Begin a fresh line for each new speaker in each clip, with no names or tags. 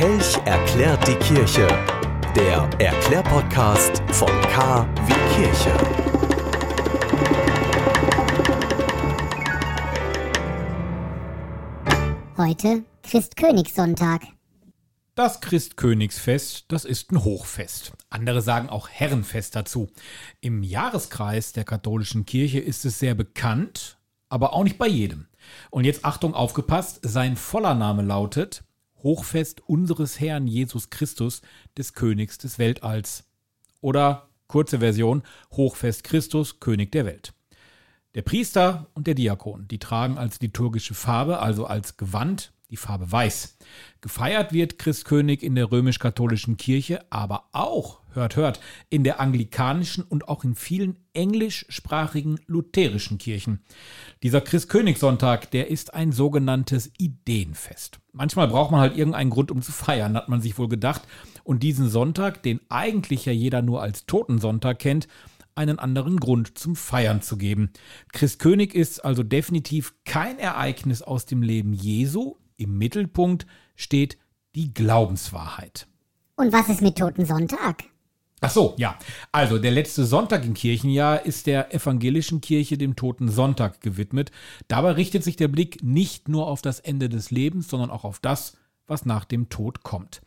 Kelch erklärt die Kirche. Der Erklärpodcast von K wie Kirche.
Heute Christkönigssonntag.
Das Christkönigsfest, das ist ein Hochfest. Andere sagen auch Herrenfest dazu. Im Jahreskreis der katholischen Kirche ist es sehr bekannt, aber auch nicht bei jedem. Und jetzt Achtung, aufgepasst, sein voller Name lautet Hochfest unseres Herrn Jesus Christus, des Königs des Weltalls. Oder kurze Version, Hochfest Christus, König der Welt. Der Priester und der Diakon, die tragen als liturgische Farbe, also als Gewand, die Farbe Weiß. Gefeiert wird Christkönig in der römisch-katholischen Kirche, aber auch, hört, hört, in der anglikanischen und auch in vielen englischsprachigen lutherischen Kirchen. Dieser Christkönigssonntag, der ist ein sogenanntes Ideenfest. Manchmal braucht man halt irgendeinen Grund, um zu feiern, hat man sich wohl gedacht. Und diesen Sonntag, den eigentlich ja jeder nur als Totensonntag kennt, einen anderen Grund zum Feiern zu geben. Christkönig ist also definitiv kein Ereignis aus dem Leben Jesu, im Mittelpunkt steht die Glaubenswahrheit.
Und was ist mit Totensonntag?
Ach so, ja. Also der letzte Sonntag im Kirchenjahr ist der evangelischen Kirche dem Toten Sonntag gewidmet. Dabei richtet sich der Blick nicht nur auf das Ende des Lebens, sondern auch auf das, was nach dem Tod kommt.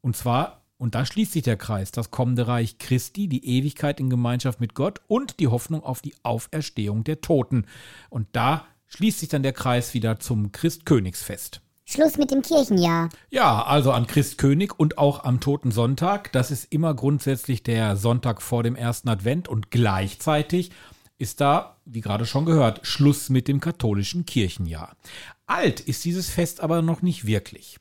Und zwar, und da schließt sich der Kreis, das kommende Reich Christi, die Ewigkeit in Gemeinschaft mit Gott und die Hoffnung auf die Auferstehung der Toten. Und da schließt sich dann der Kreis wieder zum Christkönigsfest.
Schluss mit dem Kirchenjahr.
Ja, also an Christkönig und auch am Toten Sonntag. Das ist immer grundsätzlich der Sonntag vor dem ersten Advent und gleichzeitig ist da, wie gerade schon gehört, Schluss mit dem katholischen Kirchenjahr. Alt ist dieses Fest aber noch nicht wirklich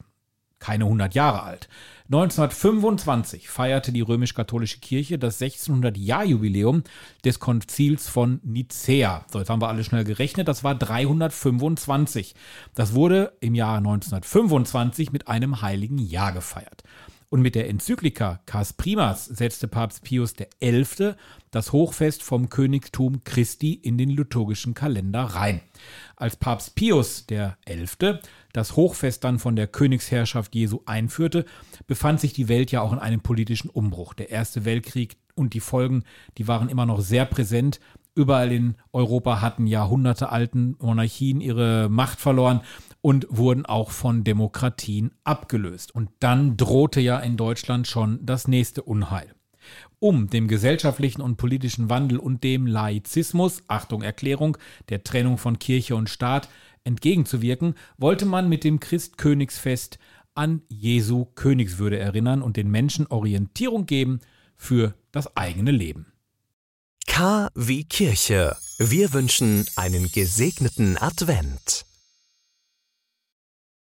keine 100 Jahre alt. 1925 feierte die römisch-katholische Kirche das 1600-Jahr-Jubiläum des Konzils von Nicäa. So, jetzt haben wir alle schnell gerechnet, das war 325. Das wurde im Jahr 1925 mit einem heiligen Jahr gefeiert. Und mit der Enzyklika Cas Primas setzte Papst Pius XI. das Hochfest vom Königtum Christi in den liturgischen Kalender rein. Als Papst Pius XI. das Hochfest dann von der Königsherrschaft Jesu einführte, befand sich die Welt ja auch in einem politischen Umbruch. Der Erste Weltkrieg und die Folgen, die waren immer noch sehr präsent. Überall in Europa hatten Jahrhunderte alten Monarchien ihre Macht verloren und wurden auch von Demokratien abgelöst. Und dann drohte ja in Deutschland schon das nächste Unheil. Um dem gesellschaftlichen und politischen Wandel und dem Laizismus, Achtung Erklärung, der Trennung von Kirche und Staat entgegenzuwirken, wollte man mit dem Christkönigsfest an Jesu Königswürde erinnern und den Menschen Orientierung geben für das eigene Leben.
K wie Kirche. Wir wünschen einen gesegneten Advent.